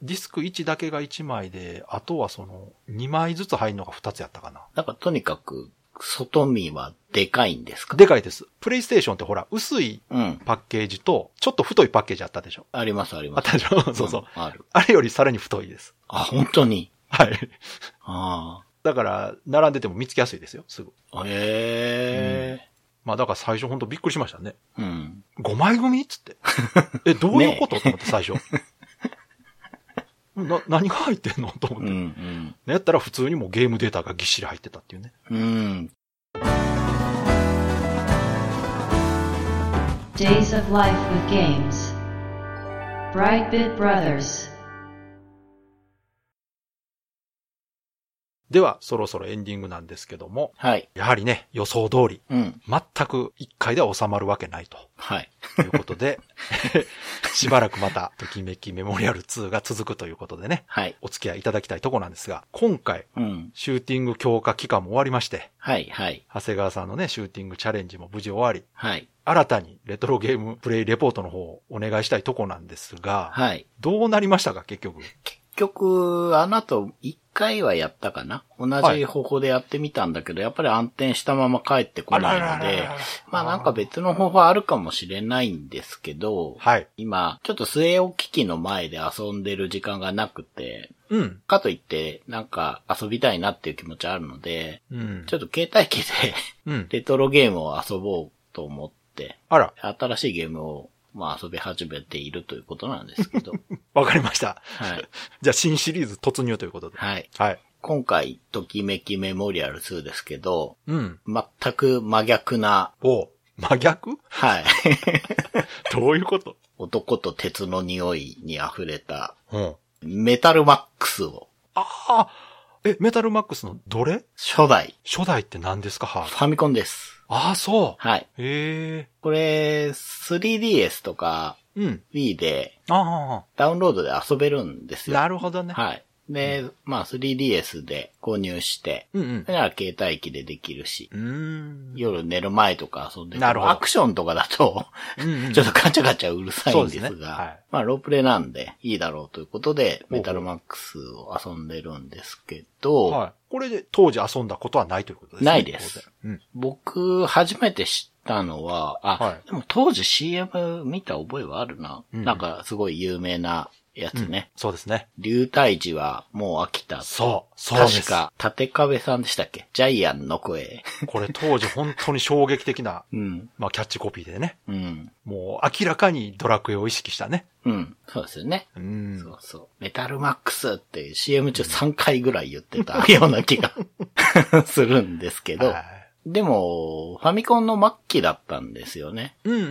ディスク1だけが1枚で、あとはその、2枚ずつ入るのが2つやったかな。い。なんかとにかく、外見はでかいんですか？でかいです。プレイステーションってほら、薄いうん。パッケージと、ちょっと太いパッケージあったでしょ。ありますありあっます。たでしょ？そうそう。んある。あれよりさらに太いです。あ、本当に？はい。あだから、並んでても見つけやすいですよ、すぐ。あ。へえ。まあだから最初ほんとびっくりしましたね。うん。5枚組？っつって。え、どういうこと、と思って最初。な、何が入ってんの？と思うんって。うん。やったら普通にもうゲームデータがぎっしり入ってたっていうね。うん。Days of Life with Games. Brightbit Brothers. では、そろそろエンディングなんですけども、はい。やはりね、予想通り、うん。全く一回では収まるわけないとはい。いうことで、しばらくまた、ときめきメモリアル2が続くということでね、はい。お付き合いいただきたいところなんですが、今回、うん。シューティング強化期間も終わりまして、はい。はい。長谷川さんのね、シューティングチャレンジも無事終わり、はい。新たにレトロゲームプレイレポートの方をお願いしたいとこなんですが、はい。どうなりましたか、結局？結局、あの後、一回はやったかな同じ方法でやってみたんだけど、やっぱり安定したまま帰ってこないので、まあなんか別の方法あるかもしれないんですけど、はい。今、ちょっと据え置き機の前で遊んでる時間がなくて、うん。かといって、なんか遊びたいなっていう気持ちあるので、うん。ちょっと携帯機でうん。レトロゲームを遊ぼうと思って、あら、新しいゲームをまあ遊び始めているということなんですけど、わかりました。はい。じゃあ新シリーズ突入ということで。はい。はい。今回、ときめきメモリアル2ですけど、うん。全く真逆な、お真逆？はい。どういうこと？男と鉄の匂いに溢れた、うん。メタルマックスを、ああえ、メタルマックスのどれ？初代、初代って何ですか？はファミコンです。ああ、そはい。う。へえ。これ、3DS とかうん。Wii であダウンロードで遊べるんですあ、よ。なるほどね。はい。で、まあ 3DS で購入して、うんうんそれなら携帯機でできるし、うーん。夜寝る前とか遊んでてなるほどアクションとかだと、うんうん ちょっとガチャガチャうるさいんですが、そうですねはいまあロープレイなんでいいだろうということで、メタルマックスを遊んでるんですけど、はい。これで当時遊んだことはないということですね。ないです当然。僕初めて知ったのは、あ、はいでも当時 CM 見た覚えはあるな。うんなんかすごい有名なやつうん。ね。そうですね。流体時はもう飽きたと。そうそうです確か、立壁さんでしたっけ？ジャイアンの声。これ当時本当に衝撃的な、うん。まあキャッチコピーでね。うん。もう明らかにドラクエを意識したね。うん。そうですよね。うん。そうそう。メタルマックスって CM 中3回ぐらい言ってた ような気が するんですけど、はいでも、ファミコンの末期だったんですよね。うんう。うん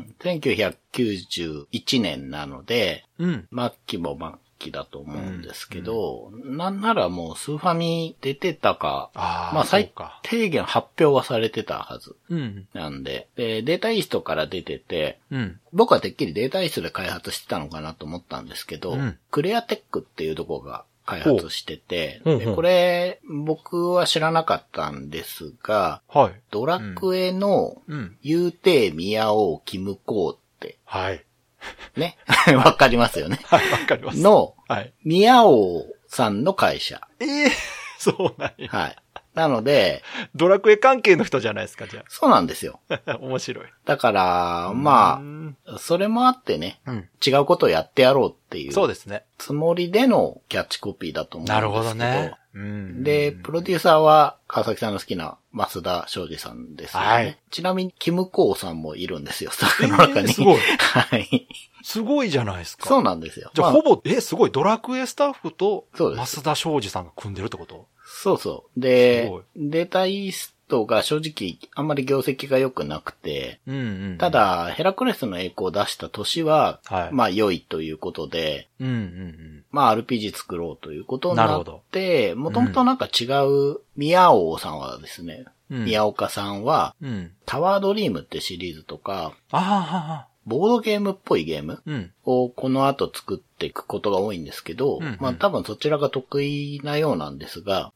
ん。1991年なので、うん。末期も末期だと思うんですけど、なんならもうスーファミ出てたか、ああ、まあ最。低限発表はされてたはずうん。なんで、で、データイーストから出てて、うん。僕はてっきりデータイーストで開発してたのかなと思ったんですけど、うんクレアテックっていうとこが開発してて、ほうほうほうでこれ、僕は知らなかったんですが、はい。ドラクエの、うん。ユーテーミヤオキムコーって、はい。ね、わかりますよね。はい、わかります。の、はい。ミヤオさんの会社。ええそうなんや。はい。なので、ドラクエ関係の人じゃないですか、じゃそうなんですよ。あ。面白い。だから、まうんあ、それもあってね、うん。違うことをやってやろうっていうそうですね。つもりでのキャッチコピーだと思うんですけど。なるほどね。うん。で、プロデューサーは川崎さんの好きな増田昌司さんですよね。はいちなみに、キムコーさんもいるんですよ、スタッフの中に。えー すごいはい。すごいじゃないですか。そうなんですよ。じゃあ、まあほぼ、え、すごい、ドラクエスタッフと、そうです増田昌司さんが組んでるってこと？そうそう。でデータイーストが正直あんまり業績が良くなくて、うんうん。た、だ、ヘラクレスの栄光を出した年は、はいまあ良いということで、うんうんうん。まあ RPG 作ろうということになって、もともとなんか違う、宮尾さんはですね、うん宮岡さんは、うん。タワードリームってシリーズとか、ああ、ボードゲームっぽいゲームうん。をこの後作っていくことが多いんですけど、うんうんまあ多分そちらが得意なようなんですが。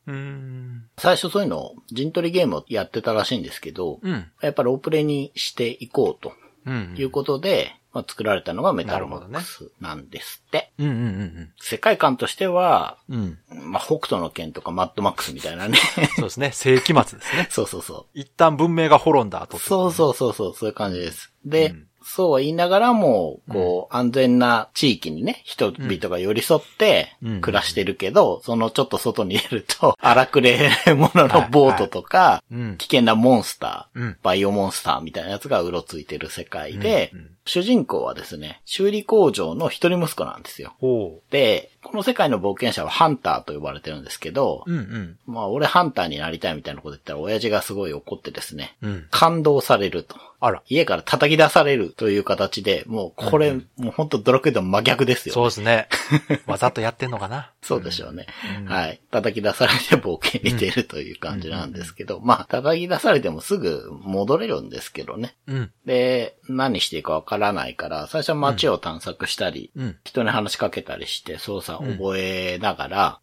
最初そういうのを陣取りゲームをやってたらしいんですけど、うん。やっぱロープレイにしていこうとうん。いうことで、まあ、作られたのがメタルマックスなんですって。うんうんうん世界観としては、うん。うん。まあ、北斗の剣とかマッドマックスみたいなね。そうですね。世紀末ですね。そうそうそ一旦文明が滅んだ後う。そうう。そうそうそう、そういう感じです。で、うんそうは言いながらも、こう、安全な地域にね、人々が寄り添ってうん。暮らしてるけど、そのちょっと外に出ると、荒くれ者のボートとか、うん。危険なモンスター、うん。バイオモンスターみたいなやつがうろついてる世界で、主人公はですね、修理工場の一人息子なんですよ。ほで、この世界の冒険者はハンターと呼ばれてるんですけど、う。うんうん。まあ俺ハンターになりたいみたいなこと言ったら親父がすごい怒ってですね、うん。感動されると。あら。家から叩き出されるという形で、もうこれ、もう本当ドラクエと真逆ですよ、そうですね。わざとやってんのかなそうでしょうね。うんはい。叩き出されて冒険に出るという感じなんですけど、まあ、叩き出されてもすぐ戻れるんですけどね。うん。で、何していいかわからないから、最初は街を探索したり、うん。人に話しかけたりして操作を覚えながら。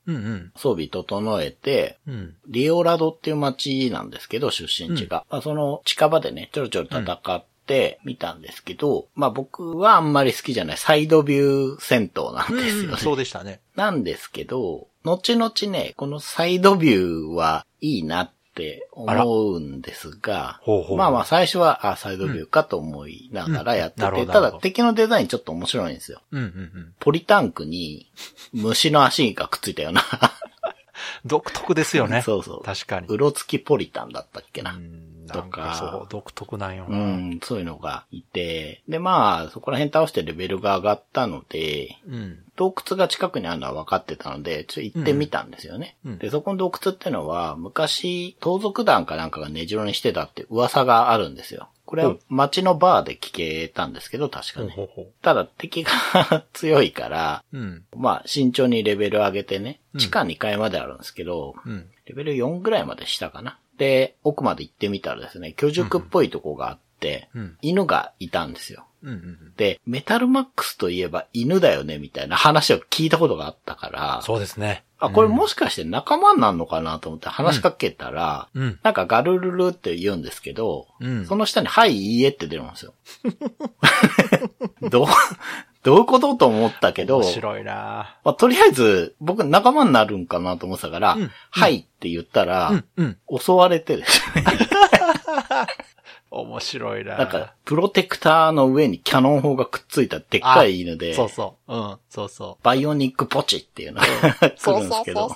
装備整えて、うん。リオラドっていう街なんですけど、出身地が。まあ、その近場でね、ちょろちょろ戦ってみたんですけど、まあ僕はあんまり好きじゃないサイドビュー戦闘なんですよね。そうでしたね。なんですけど、後々ね、このサイドビューはいいなって思うんですがほうほう、まあまあ最初は、あ、サイドビューかと思いながらやってうんなるほて、ただ敵のデザインちょっと面白いんですよ。うん。うん。うん。ポリタンクに虫の足がくっついたような。独特ですよね。そうそう。確かに。うろつきポリタンだったっけな。うん。なんかそう、独特なんような。ん、そういうのがいて。で、まあ、そこら辺倒してレベルが上がったので、うん。洞窟が近くにあるのは分かってたので、ちょっと行ってみたんですよね。うんうんで、そこの洞窟ってのは、昔、盗賊団かなんかが根城にしてたって噂があるんですよ。これは街のバーで聞けたんですけど、確かね。ほうほうほう。ただ敵が 強いから、うん。まあ慎重にレベル上げてね、うん地下2階まであるんですけど、うん。レベル4ぐらいまでしたかな。で、奥まで行ってみたらですね、居宿っぽいとこがあっ。犬がいたんですよ。うん。うん。で、メタルマックスといえば犬だよね、みたいな話を聞いたことがあったから、そうですね。あ、これもしかして仲間になるのかなと思って話しかけたら、うん。なんかガルルルって言うんですけど、うん。その下に、はい、いいえって出るんですよ。どう、どういうことと思ったけど、面白いなまあ、とりあえず、僕仲間になるんかなと思ってたから、うんはいって言ったら、うん。うん。襲われてですね。面白いななんか、プロテクターの上にキャノン砲がくっついたでっかい犬で、そうそう。うん。そうそバイオニックポチっていうのが来 るんですけど、う。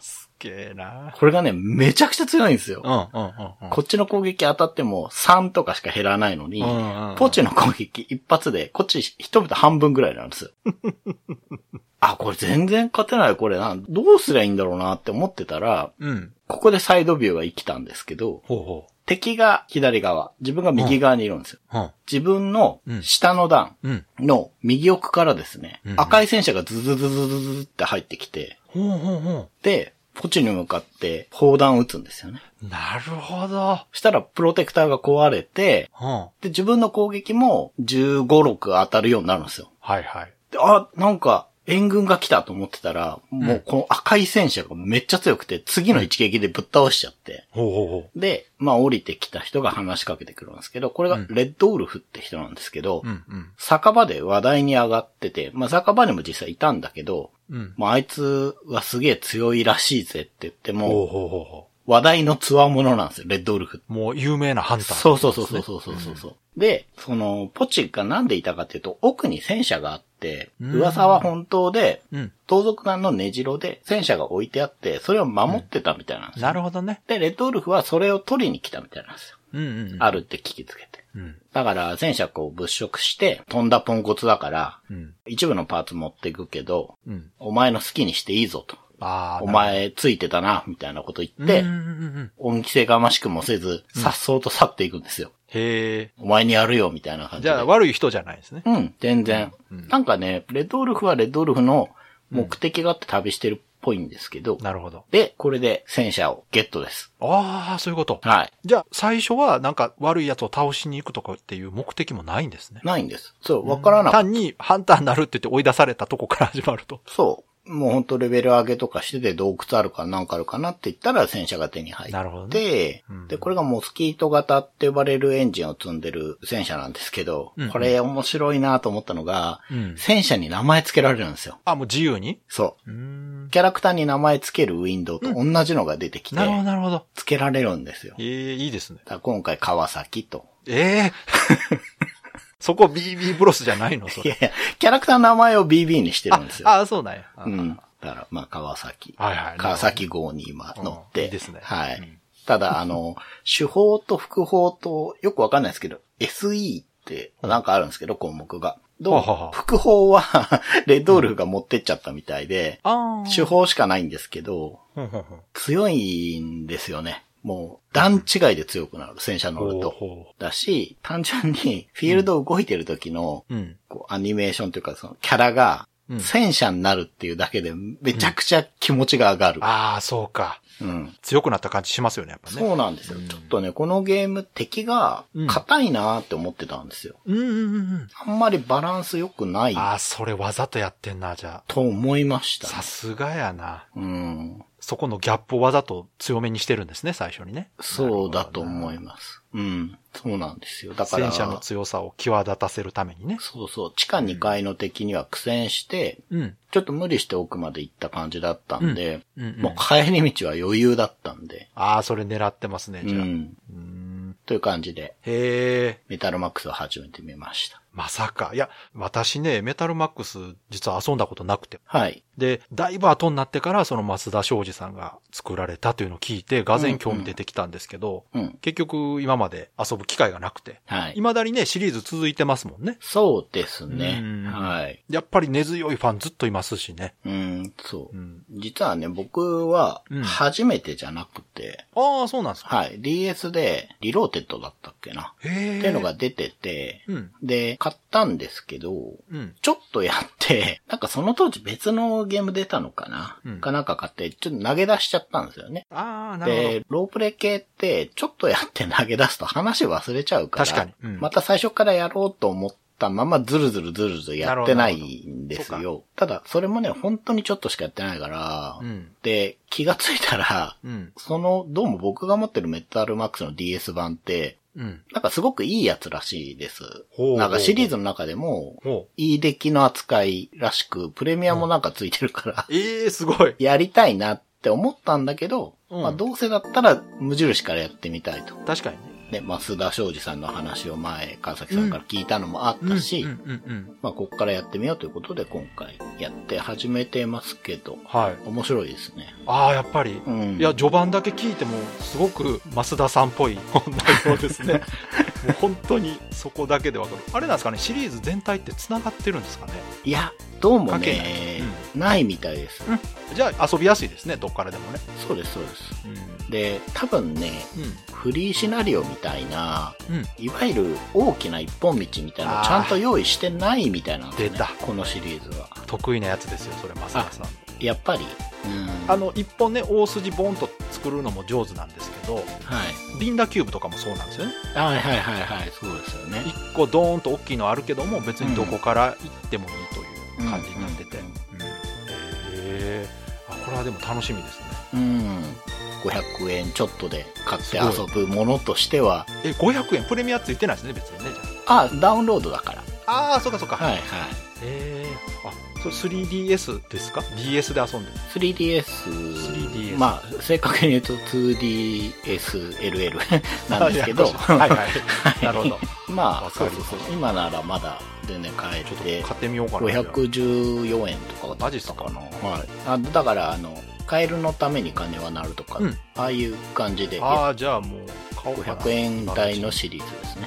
すっげえなこれがね、めちゃくちゃ強いんですよ。うん。うん。うん。うん。こっちの攻撃当たっても3とかしか減らないのに、うんうんポチの攻撃一発で、こっち一人半分ぐらいなんですよ。あ、これ全然勝てない、これな。どうすりゃいいんだろうなって思ってたら、うん。ここでサイドビューが生きたんですけど、ほうほ敵が左側、自分が右側にいるんですよ。う。うん。自分の下の段うん。の右奥からですね、うん赤い戦車がズズズズズズって入ってきて、で、ポチに向かって砲弾を撃つんですよね。う。なるほど。したらプロテクターが壊れて、うん。で、自分の攻撃も15、6当たるようになるんですよ。はいはい。であ、なんか、援軍が来たと思ってたら、もうこの赤い戦車がめっちゃ強くて、次の一撃でぶっ倒しちゃって。で、まあ降りてきた人が話しかけてくるんですけど、これがレッドウルフって人なんですけど、う。うんうん。酒場で話題に上がってて、まあ酒場にも実際いたんだけど、うん。まああいつはすげえ強いらしいぜって言っても、話題のつわものなんですよ、レッドウルフ。もう有名なハンター、そうそうそうそうそうそうそう。で、その、ポチがなんでいたかっていうと、奥に戦車があって、うん噂は本当で、うん。盗賊団の根城で戦車が置いてあって、それを守ってたみたいなんですよ。なるほどね。で、レッドウルフはそれを取りに来たみたいなんですよ。うんうんうん。あるって聞きつけて。うん。だから、戦車こう物色して、飛んだポンコツだから、うん。一部のパーツ持っていくけど、うん。お前の好きにしていいぞと。ああ。お前ついてたな、みたいなこと言って、うんうんうんうん。恩着せがましくもせず、さっそうと去っていくんですよ。へお前にやるよ、みたいな感え。じで。じゃあ悪い人じゃないですね。うん、全然。うんなんかね、レッドウルフはレッドウルフの目的があって旅してるっぽいんですけど、なるほど。で、これで戦車をゲットです。ああ、そういうこと。はい。じゃあ、最初はなんか悪い奴を倒しに行くとかっていう目的もないんですね。ないんです。そう、わからなかった。単にハンターになるって言って追い出されたとこから始まると。そう。もうほんとレベル上げとかしてて洞窟あるかなんかあるかなって言ったら戦車が手に入って。なるほどで、うんで、これがモスキート型って呼ばれるエンジンを積んでる戦車なんですけど、うんこれ面白いなと思ったのが、うん戦車に名前付けられるんですよ。あ、もう自由に？そうーんう。。キャラクターに名前付けるウィンドウと同じのが出てきて、なるほど、なるほど。付けられるんですよ。ええいいですね。今回川崎と。ええそこ BB ブロスじゃないの？それ。いやいや、キャラクターの名前を BB にしてるんですよ。ああ、そうなんや。うん。だから、まあ、川崎。はいはい川崎号に今乗って。うんいいですねはい。うんただ、あの、手法と副法と、よくわかんないですけど、SE ってなんかあるんですけど、項目が。どう？副法は、レッドウルフが持ってっちゃったみたいで。手法しかないんですけど、強いんですよね。もう、段違いで強くなる、戦車乗ると。だし、単純に、フィールド動いてる時の、ううん。こう、アニメーションというか、その、キャラが、うん戦車になるっていうだけでめちゃくちゃ気持ちが上がる。ああ、そうか。うん。強くなった感じしますよね、やっぱね。そうなんですよ。うんちょっとね、このゲーム敵が硬いなーって思ってたんですよ。うんうんうんうん。あんまりバランス良くないああ、それわざとやってんな、じゃと思いましあ。た、さすがやな。うん。そこのギャップをわざと強めにしてるんですね、最初にね。そうだと思いす。ます。うん。そうなんですよ。だから、戦車の強さを際立たせるためにね。そうそう、地下2階の敵には苦戦して、うん。ちょっと無理して奥まで行った感じだったんで、うんうんもう帰り道は余裕だったんで、ああ、それ狙ってますね、じゃあ。うん。うんという感じで、へえ。メタルマックスを始めてみました。まさか。いや、私ね、メタルマックス実は遊んだことなくて。はい。で、だいぶ後になってからその増田昌司さんが作られたというのを聞いて、がぜん興味出てきたんですけど、うん。結局今まで遊ぶ機会がなくて、はい。未だにね、シリーズ続いてますもんね。そうですねうん。はい。やっぱり根強いファンずっといますしね。うん、そうう。ん。実はね、僕はうん、初めてじゃなくて、ああ、そうなんですか。はい。DS で、リローデッドだったっけな。へえ。っていうのが出てて、うん。で、買ったんですけど、うん。ちょっとやって、なんかその当時別のゲーム出たのかな、うんかなんか買って、ちょっと投げ出しちゃったんですよね。ああ、なるほど。で、ロープレ系って、ちょっとやって投げ出すと話忘れちゃうから、確かにうんまた最初からやろうと思ったままずるずるずるずるやってないんですよ。ただ、それもね、本当にちょっとしかやってないから、うん。で、気がついたら、うん。その、どうも僕が持ってるメタルマックスの DS 版って、うん。なんかすごくいいやつらしいです。なんかシリーズの中でも。いい出来の扱いらしく、プレミアもなんかついてるから、ええすごい。やりたいなって思ったんだけど、うんまあどうせだったら無印からやってみたいと。確かにね。で、増田昌司さんの話を前、川崎さんから聞いたのもあったし。まあここからやってみようということで今回やって始めてますけど、はい。面白いですね。ああ、やっぱり。うん。いや、序盤だけ聞いても、すごく増田さんっぽい内容ですね。もう本当にそこだけでわかる。あれなんですかね、シリーズ全体って繋がってるんですかね？いや、どうもね、ないみたいです。じゃあ遊びやすいですね、どっからでもね。そうです、そうです。うん。で、多分ね、フリーシナリオみたいな、うん。うん。いわゆる大きな一本道みたいなちゃんと用意してないみたいなんですね。出たこのシリーズは。得意なやつですよ、それ、増田さん。やっぱり。うん。あの、一本ね、大筋ボンと作るのも上手なんですけど、はい。リンダキューブとかもそうなんですよね。はいはいはいはい、そうですよね。一個ドーンと大きいのあるけども、別にどこから行ってもいいという感じになってて。ううんん。へえ。あ、これはでも楽しみですね。うん。500円ちょっとで買って遊ぶものとしては、え、500円？プレミアついてないですね、別にね、じゃあ、ダウンロードだから。あ。ああ、そうかそうか。はいはい。ええあ、それ 3DS ですか ?DS で遊んでる。3DS。3DS まあ、正確に言うと 2DSLL なんですけど。はいはい。なるほど。まあ、そうそうそう。今ならまだ全然買えちょっとて買、ってみようかな。514円とかだマジっすか？はい。あだから、あの、カエルのために金はなるとか、うんああいう感じで、ああ、じゃあもう買おうかな。500円台のシリーズですね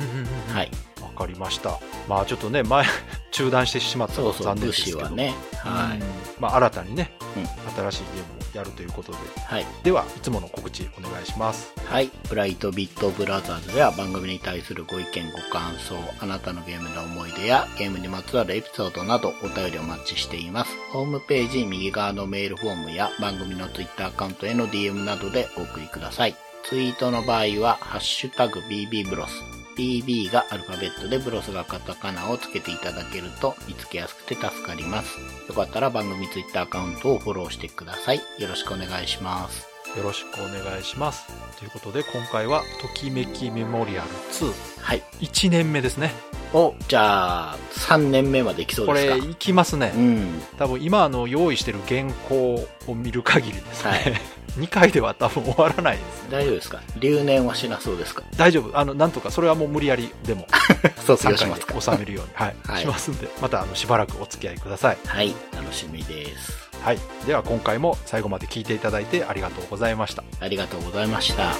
はい。わかりました。まあちょっとね、前、中断してしまったのはそうそう、武残念ですけど。士はね。はうんまあ新たにね、うん新しいゲームをやるということで。い。はい。では、いつもの告知お願いします。はい。ブライトビットブラザーズでは番組に対するご意見、ご感想、あなたのゲームの思い出やゲームにまつわるエピソードなどお便りお待ちしています。ホームページ右側のメールフォームや番組のツイッターアカウントへの DM などでお送りください。ツイートの場合は、ハッシュタグ BB ブロス。BB がアルファベットでブロスがカタカナをつけていただけると見つけやすくて助かります。よかったら番組ツイッターアカウントをフォローしてください。よろしくお願いします。よろしくお願いします。ということで、今回は、ときめきメモリアル2。はい。1年目ですね。お、じゃあ、3年目まで来そうこですか？れ、いきますね。うん。多分今あの用意してる原稿を見る限りですね、はい2回では多分終わらないですね。大丈夫ですか？留年はしなそうですか？大丈夫。あのなんとかそれはもう無理やりでも。卒業3回します収めるように、はい。はい。しますんでまたあのしばらくお付き合いください、はい。楽しみです。はい、では今回も最後まで聞いていただいてありがとうございました。ありがとうございました。